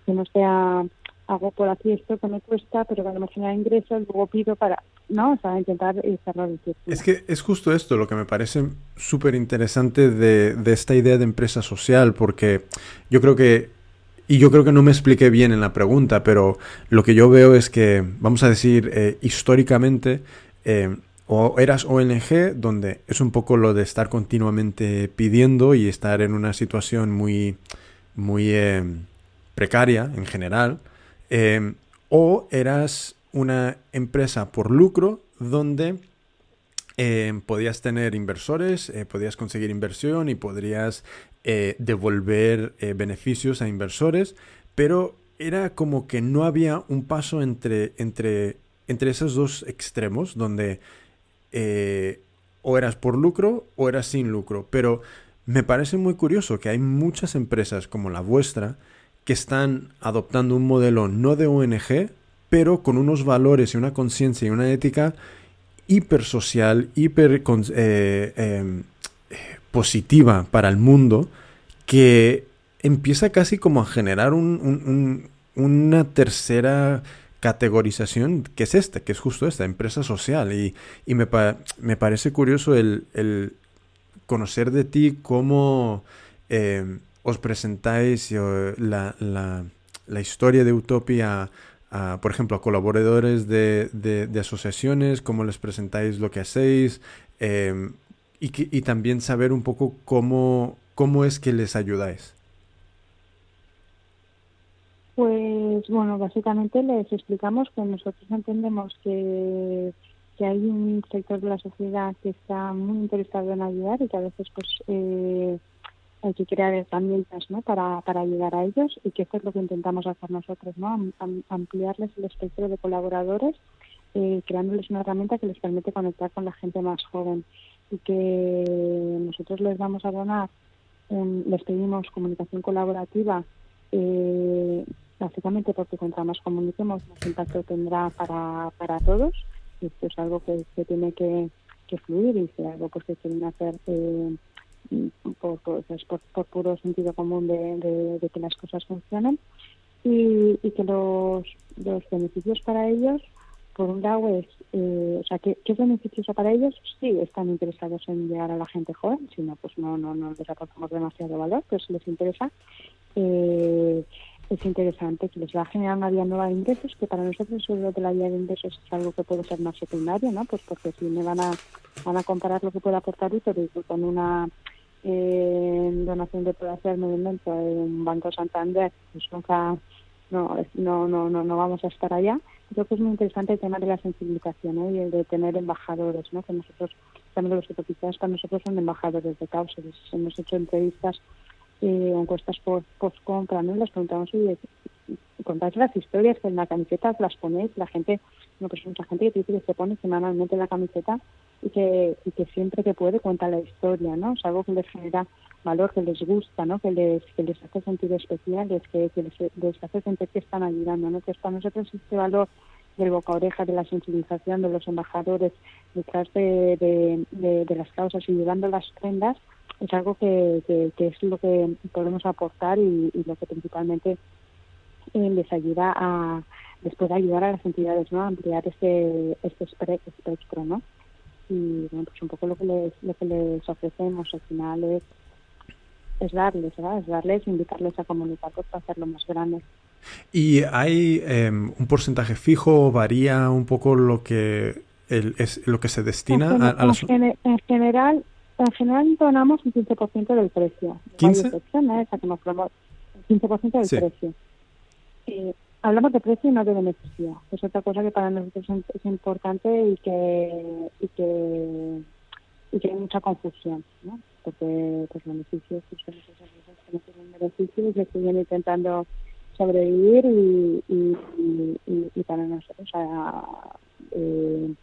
que no sea hago por aquí esto que me cuesta, pero cuando me genera ingresos, luego pido para, ¿no? O sea, intentar cerrar el círculo. Es que es justo esto lo que me parece súper interesante de, de esta idea de empresa social, porque yo creo que y yo creo que no me expliqué bien en la pregunta, pero lo que yo veo es que, vamos a decir, eh, históricamente, eh, o eras ONG, donde es un poco lo de estar continuamente pidiendo y estar en una situación muy, muy eh, precaria en general, o eras una empresa por lucro donde podías tener inversores, podías conseguir inversión y podrías devolver beneficios a inversores, pero era como que no había un paso entre, entre, entre esos dos extremos donde eh, o eras por lucro o eras sin lucro. Pero me parece muy curioso que hay muchas empresas como la vuestra que están adoptando un modelo no de ONG, pero con unos valores y una conciencia y una ética hiper social, hiper eh, em, positiva para el mundo, que empieza casi como a generar una tercera categorización que es esta, que es justo esta, empresa social. Y, me, me, parece curioso el, conocer de ti cómo eh, os presentáis eh, la, la, historia de Utopia a, por ejemplo, a colaboradores de, de, asociaciones, cómo les presentáis lo que hacéis eh, y, y también saber un poco cómo, cómo es que les ayudáis. Pues bueno, básicamente les explicamos que nosotros entendemos que, que hay un sector de la sociedad que está muy interesado en ayudar y que a veces pues eh, hay que crear herramientas ¿no? para, para ayudar a ellos y que esto es lo que intentamos hacer nosotros, ¿no? ampliarles el espectro de colaboradores, eh, creándoles una herramienta que les permite conectar con la gente más joven y que nosotros les vamos a donar, les pedimos comunicación colaborativa eh, básicamente porque contra más comuniquemos, más impacto tendrá para, para todos. Esto es algo que, se tiene que, que, fluir y es algo pues, que quieren hacer eh, por, pues, por, por, puro sentido común de, de, que las cosas funcionen. Y, y que los, los beneficios para ellos por un lado es, eh, o sea, ¿qué, ¿qué, es beneficioso para ellos? Sí, están interesados en llegar a la gente joven, si no, pues no, no, no les aportamos demasiado valor, pero si les interesa, eh, es interesante, que les va a generar una vía nueva de ingresos, que para nosotros eso de la vía de ingresos es algo que puede ser más secundario, ¿no? Pues porque si me van a, van a comparar lo que puede aportar Utero con una eh, donación que puede hacer movimiento en un Banco Santander, pues nunca, no, no, no, no, vamos a estar allá. Creo que es muy interesante el tema de la sensibilización y el de tener embajadores, ¿no? Que nosotros, también los utopistas para nosotros son embajadores de causas. Hemos hecho entrevistas eh, encuestas por post compra, ¿no? Les preguntamos, oye, contáis las historias que en la camiseta las ponéis, la gente, no, pues mucha gente que dice que se pone semanalmente la camiseta y que, y que siempre que puede cuenta la historia, ¿no? Es algo que les genera valor, que les gusta, ¿no? Que les, que les hace sentir especiales, que, que les, hace sentir que están ayudando, ¿no? Que para nosotros este valor del boca oreja, de la sensibilización de los embajadores detrás de, de, de las causas y llevando las prendas, es algo que, que, es lo que podemos aportar y, lo que principalmente eh, les ayuda a después de ayudar a las entidades no a ampliar este este espectro no y bueno pues un poco lo que les lo que les ofrecemos al final es es darles ¿verdad? es darles invitarles a comunicar para hacerlo más grande y hay em, un porcentaje fijo varía un poco lo que el, es lo que se destina a, a las... en general en general donamos un 15% del precio. ¿15? Hay el 15% del precio. Eh, hablamos de precio y no de beneficio. Es otra cosa que para nosotros es importante y que y que, y que hay mucha confusión, ¿no? Porque pues beneficios, pues, que no tienen beneficios que siguen intentando sobrevivir y, y, y, para nosotros, eh,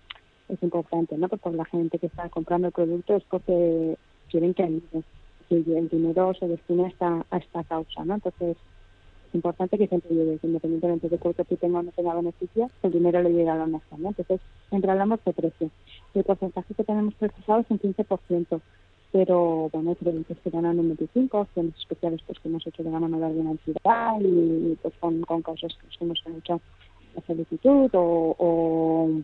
es importante, ¿no? Porque la gente que está comprando el producto es porque quieren que el dinero se destine a esta, a esta causa, ¿no? Entonces, es importante que siempre llegue, independientemente de cuánto si tenga o no tenga beneficio, el dinero le llegue a la mesa, ¿no? Entonces, siempre hablamos de precio. El porcentaje que tenemos precisado es un 15%, pero, bueno, hay que ganan un 25%, acciones especiales pues que hemos hecho de ganar de alguna entidad y pues con, con causas que hemos hecho la solicitud o, o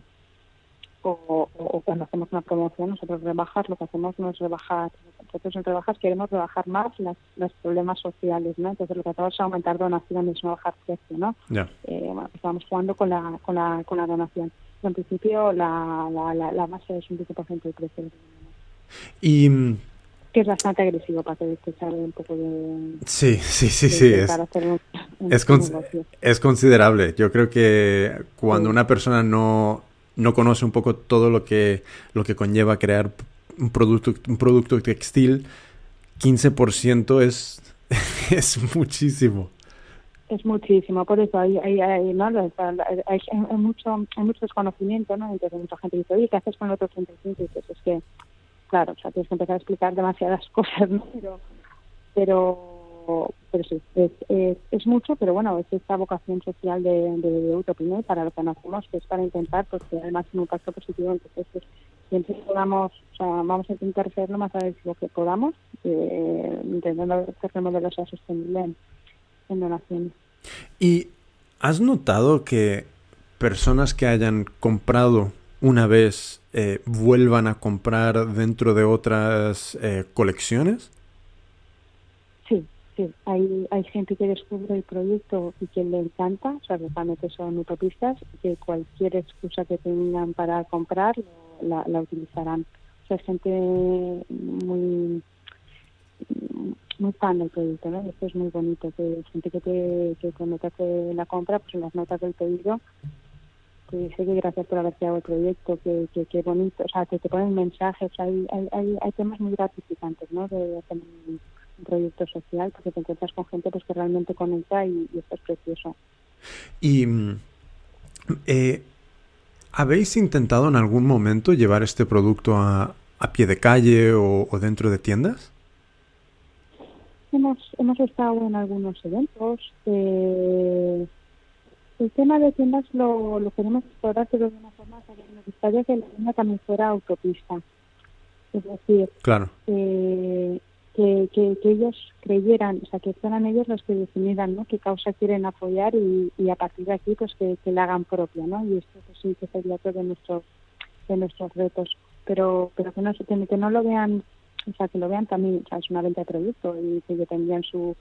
o, cuando hacemos una promoción, nosotros rebajas, lo que hacemos no es rebajar, nosotros en rebajas queremos rebajar más los problemas sociales, ¿no? Entonces lo que hacemos es aumentar donaciones, no bajar precio, ¿no? Yeah. Eh, bueno, estamos jugando con la, con la, con la donación. en principio la, la, la, la masa es un 10% del precio. Y que es bastante agresivo para que salga un poco de... Sí, sí, sí, sí. Es, un, un es, con, es, considerable. Yo creo que cuando sí. una persona no, no conoce un poco todo lo que, lo que conlleva crear un producto, un producto textil, 15% es, es muchísimo. Es muchísimo, por eso hay, hay, hay, ¿no? hay, hay mucho, hay mucho desconocimiento, ¿no? Entonces mucha gente dice, oye, ¿qué haces con el otro 35? Y dices, es que claro, o sea, tienes que empezar a explicar demasiadas cosas, ¿no? Pero, pero, sí, es, es, es mucho, pero bueno, es esta vocación social de, de, de para lo que nos que es para intentar pues, tener el máximo impacto positivo. Entonces, pues, siempre podamos, o sea, vamos a intentar ser lo más agresivo que podamos, eh, intentando que el modelo sea sostenible en, en donaciones. ¿Y has notado que personas que hayan comprado una vez eh, vuelvan a comprar dentro de otras eh, colecciones? Sí, sí. Hay, hay gente que descubre el proyecto y que le encanta, o sea, realmente son utopistas, que cualquier excusa que tengan para comprar la, la utilizarán. O sea, gente muy muy fan del proyecto, ¿no? Esto es muy bonito, que gente que te que cuando te hace la compra, pues en las notas del pedido que dice que gracias por haber creado el proyecto, que, que, que bonito, o sea, que te ponen mensajes, hay, hay, hay, temas muy gratificantes, ¿no? De hacer un, un, proyecto social, porque te encuentras con gente pues que realmente conecta y, y esto es precioso. Y eh, ¿habéis intentado en algún momento llevar este producto a, a pie de calle o, o dentro de tiendas? Hemos, hemos estado en algunos eventos. Eh, el tema de tiendas lo, lo queremos explorar, pero de una forma que nos gustaría que la tienda también fuera autopista. Es decir, claro. eh, que, que, que, ellos creyeran, o sea, que fueran ellos los que definieran ¿no? qué causa quieren apoyar y, y a partir de aquí pues que, que la hagan propia, ¿no? Y esto pues, sí que sería otro de nuestros, de nuestros retos. Pero, pero que no se tiene, que no lo vean o sea, que lo vean también, o sea, es una venta de producto y que tendrían su,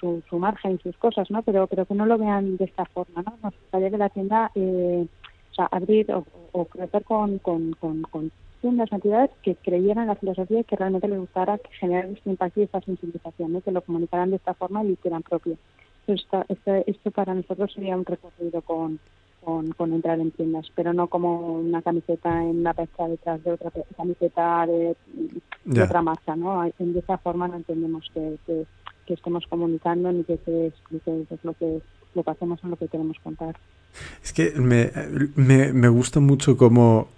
su, su margen sus cosas, ¿no? Pero, pero que no lo vean de esta forma, ¿no? Nos gustaría que la tienda, eh, o sea, abrir o, o crecer con, con, con, con tiendas, entidades que creyeran en la filosofía y que realmente les gustara generar este impacto y esta sensibilización, ¿no? que lo comunicaran de esta forma y lo hicieran propio. Entonces, esto, esto, para nosotros sería un recorrido con, con, con, entrar en tiendas, pero no como una camiseta en una pesca detrás de otra camiseta de, de otra marca, ¿no? De esa forma no entendemos que, que, que estemos comunicando ni que se explique lo que lo que hacemos en lo que queremos contar. Es que me, me, me gusta mucho cómo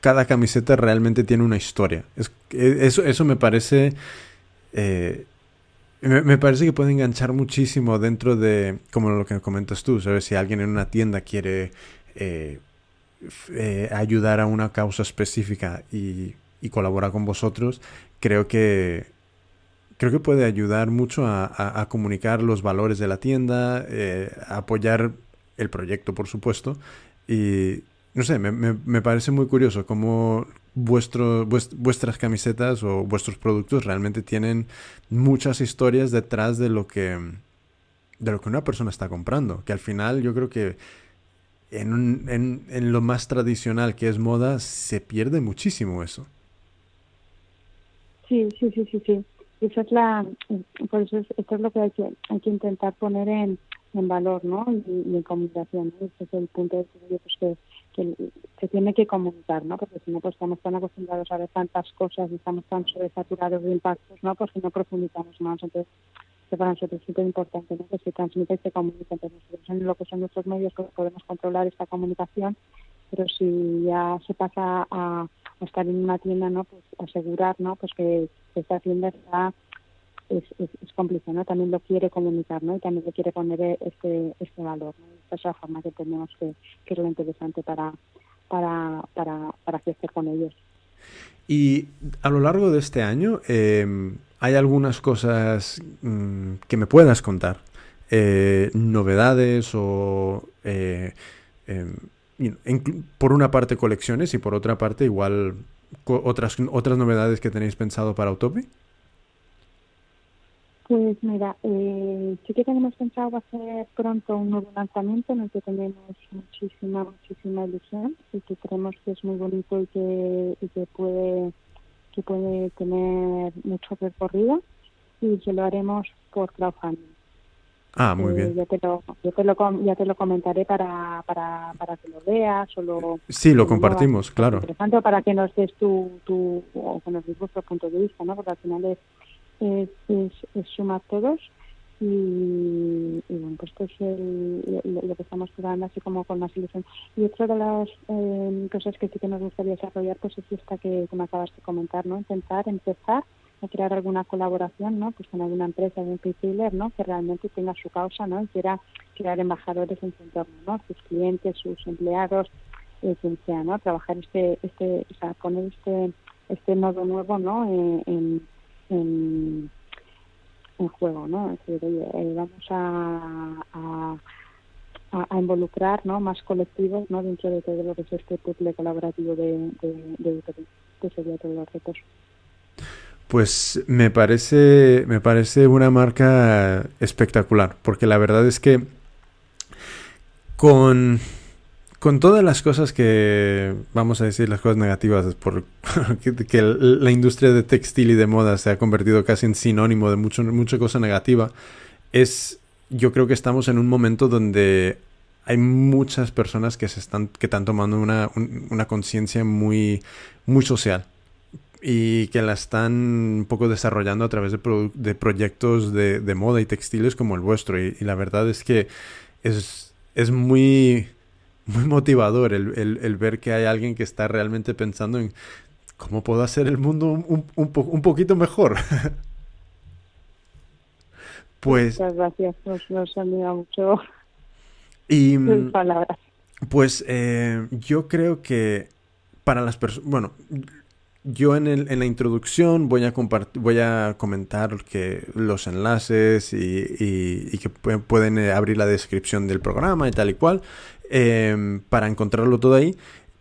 cada camiseta realmente tiene una historia. Es, eso, eso me parece... Eh, me, me, parece que puede enganchar muchísimo dentro de, como lo que comentas tú, ¿sabes? Si alguien en una tienda quiere eh, eh, ayudar a una causa específica y, y colabora con vosotros, creo que creo que puede ayudar mucho a, comunicar los valores de la tienda, eh, apoyar el proyecto, por supuesto, y no sé, me, me, parece muy curioso cómo vuestro, vuestras camisetas o vuestros productos realmente tienen muchas historias detrás de lo que de lo que una persona está comprando. Que al final yo creo que en, un, en, en lo más tradicional que es moda se pierde muchísimo eso. Sí, sí, sí, sí, sí. Eso es la, por eso es, esto es lo que hay que, hay que intentar poner en, en valor, ¿no? Y, y en comunicación. ¿no? Ese es el punto de estudio pues, que, que se tiene que comunicar, ¿no? Porque si no, pues estamos tan acostumbrados a ver tantas cosas y estamos tan sobresaturados de impactos, ¿no? Pues no profundizamos más. Entonces, que para nosotros es súper importante, ¿no? Que se transmite y se comunique. Entonces, en lo que son nuestros medios pues podemos controlar esta comunicación, pero si ya se pasa a estar en una tienda, ¿no? Pues asegurar, ¿no? Pues que, esta tienda está es, es, es, cómplice, ¿no? También lo quiere comunicar, ¿no? Y también le quiere poner este, este valor, ¿no? Esta es la forma que tenemos que, que es lo interesante para, para, para, para crecer con ellos. Y a lo largo de este año, eh, ¿hay algunas cosas mmm, que me puedas contar? Eh, ¿Novedades o... Eh, por una parte colecciones y por otra parte igual otras, otras novedades que tenéis pensado para Autopi? Pues mira, eh, sí que tenemos pensado hacer pronto un nuevo lanzamiento en el que tenemos muchísima, muchísima ilusión y que creemos que es muy bonito y que, y que puede que puede tener mucho recorrido y que lo haremos por crowdfunding. Ah, muy bien. Eh, ya, te lo, ya, te lo, ya te lo comentaré para, para, para que lo veas o lo... Sí, lo compartimos, claro. Interesante para que nos des tu, tu o que nos des vuestro punto de vista, ¿no? Porque al final es, es, es, sumar todos y, bueno, pues esto es el, lo, que estamos jugando así como con más ilusión. Y otra de las eh, cosas que sí que nos gustaría desarrollar pues es esta que, que me acabas de comentar, ¿no? Intentar empezar a crear alguna colaboración, ¿no? Pues con alguna empresa, algún dealer, ¿no? Que realmente tenga su causa, ¿no? Y quiera crear embajadores en su entorno, ¿no? Sus clientes, sus empleados, eh, quien sea, ¿no? Trabajar este, este, o sea, poner este, este nodo nuevo, ¿no? Eh, en, en, juego, ¿no? Es decir, eh, vamos a, involucrar ¿no? más colectivos ¿no? dentro de todo lo que es este puzzle colaborativo de, de, de, que sería todos los retos. Pues me parece, me parece una marca espectacular, porque la verdad es que con, con todas las cosas que, vamos a decir, las cosas negativas, por que, la industria de textil y de moda se ha convertido casi en sinónimo de mucho, mucha cosa negativa, es, yo creo que estamos en un momento donde hay muchas personas que se están, que están tomando una, una conciencia muy, muy social y que la están un poco desarrollando a través de, de proyectos de, de, moda y textiles como el vuestro. Y, la verdad es que es, es muy, muy motivador el, el, el, ver que hay alguien que está realmente pensando en cómo puedo hacer el mundo un, un, un poquito mejor. pues... Muchas gracias, nos, nos anima mucho y, palabras. Pues eh, yo creo que para las personas, bueno, yo en, el, en, la introducción voy a, voy a comentar que los enlaces y, y, que pueden eh, abrir la descripción del programa y tal y cual em, para encontrarlo todo ahí.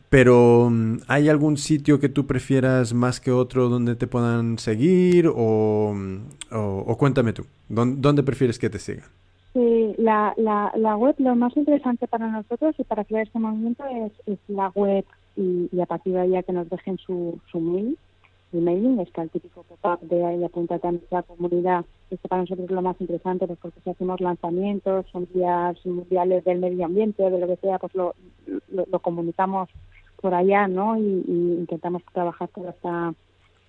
Pero mm, ¿hay algún sitio que tú prefieras más que otro donde te puedan seguir? O, mm, o, cuéntame tú, ¿dónde, prefieres que te sigan? Sí, la, la, la, web, lo más interesante para nosotros y para crear este movimiento es, es la web y, a partir de ahí que nos dejen su, su mail, el mailing, está el típico pop-up de ahí apúntate a nuestra comunidad. Esto para nosotros es lo más interesante, pues porque si hacemos lanzamientos, son días mundiales del medio ambiente de lo que sea, pues lo, lo, comunicamos por allá, ¿no? Y, intentamos trabajar toda esta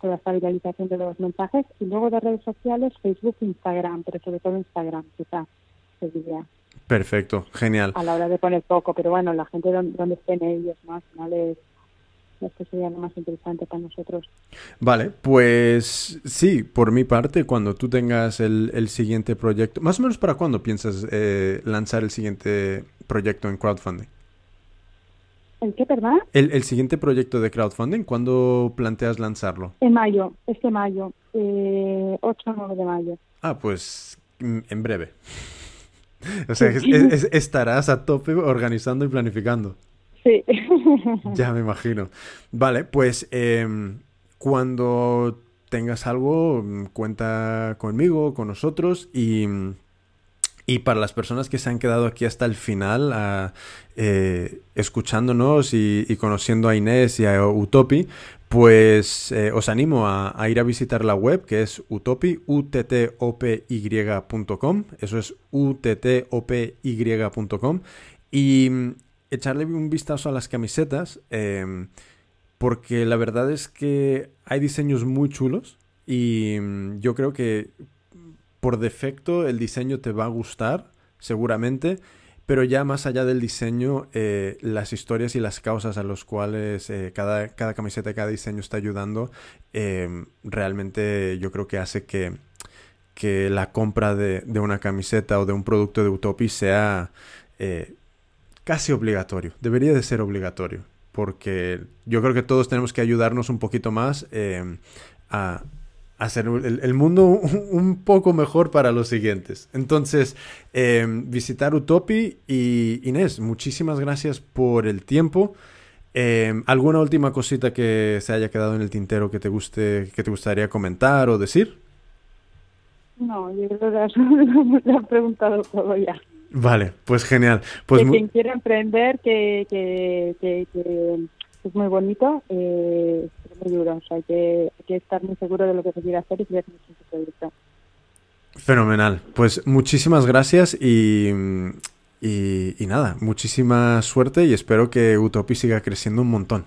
toda esta viralización de los mensajes y luego de redes sociales Facebook Instagram pero sobre todo Instagram quizás diría Perfecto, genial. A la hora de poner poco, pero bueno, la gente donde, estén ellos, ¿no? Al final es, esto sería lo más interesante para nosotros. Vale, pues sí, por mi parte, cuando tú tengas el, el siguiente proyecto, más o menos para cuándo piensas eh, lanzar el siguiente proyecto en crowdfunding? ¿El qué, perdón? El, el siguiente proyecto de crowdfunding, ¿cuándo planteas lanzarlo? En mayo, este mayo, eh, 8 o 9 de mayo. Ah, pues mm, en breve. O sea, estarás a tope organizando y planificando. Sí. Ya me imagino. Vale, pues em, cuando tengas algo, cuenta conmigo, con nosotros y, y para las personas que se han quedado aquí hasta el final, eh, escuchándonos y, y, conociendo a Inés y a Utopi, pues eh, os animo a, ir a visitar la web que es utopi, uttopy.com, eso es uttopy.com y mm, echarle un vistazo a las camisetas em, porque la verdad es que hay diseños muy chulos y mm, yo creo que por defecto el diseño te va a gustar seguramente pero ya más allá del diseño, eh, las historias y las causas a las cuales eh, cada, cada camiseta, cada diseño está ayudando, em, realmente yo creo que hace que, que la compra de, de, una camiseta o de un producto de Utopi sea eh, casi obligatorio. Debería de ser obligatorio. Porque yo creo que todos tenemos que ayudarnos un poquito más em, a, hacer el, mundo un, poco mejor para los siguientes. Entonces, em, visitar Utopi y Inés, muchísimas gracias por el tiempo. Em, ¿Alguna última cosita que se haya quedado en el tintero que te guste, que te gustaría comentar o decir? No, yo creo que lo has preguntado todo ya. Vale, pues genial. Pues que quien quiera emprender, que, que, que, es muy bonito, eh, es muy duro. O sea, hay que, hay que estar muy seguro de lo que se quiere hacer y que mucho su proyecto. Fenomenal. Pues muchísimas gracias y, y, y, nada, muchísima suerte y espero que Utopi siga creciendo un montón.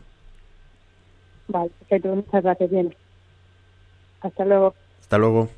Vale, perfecto. Muchas gracias. Bien. Hasta luego. Hasta luego.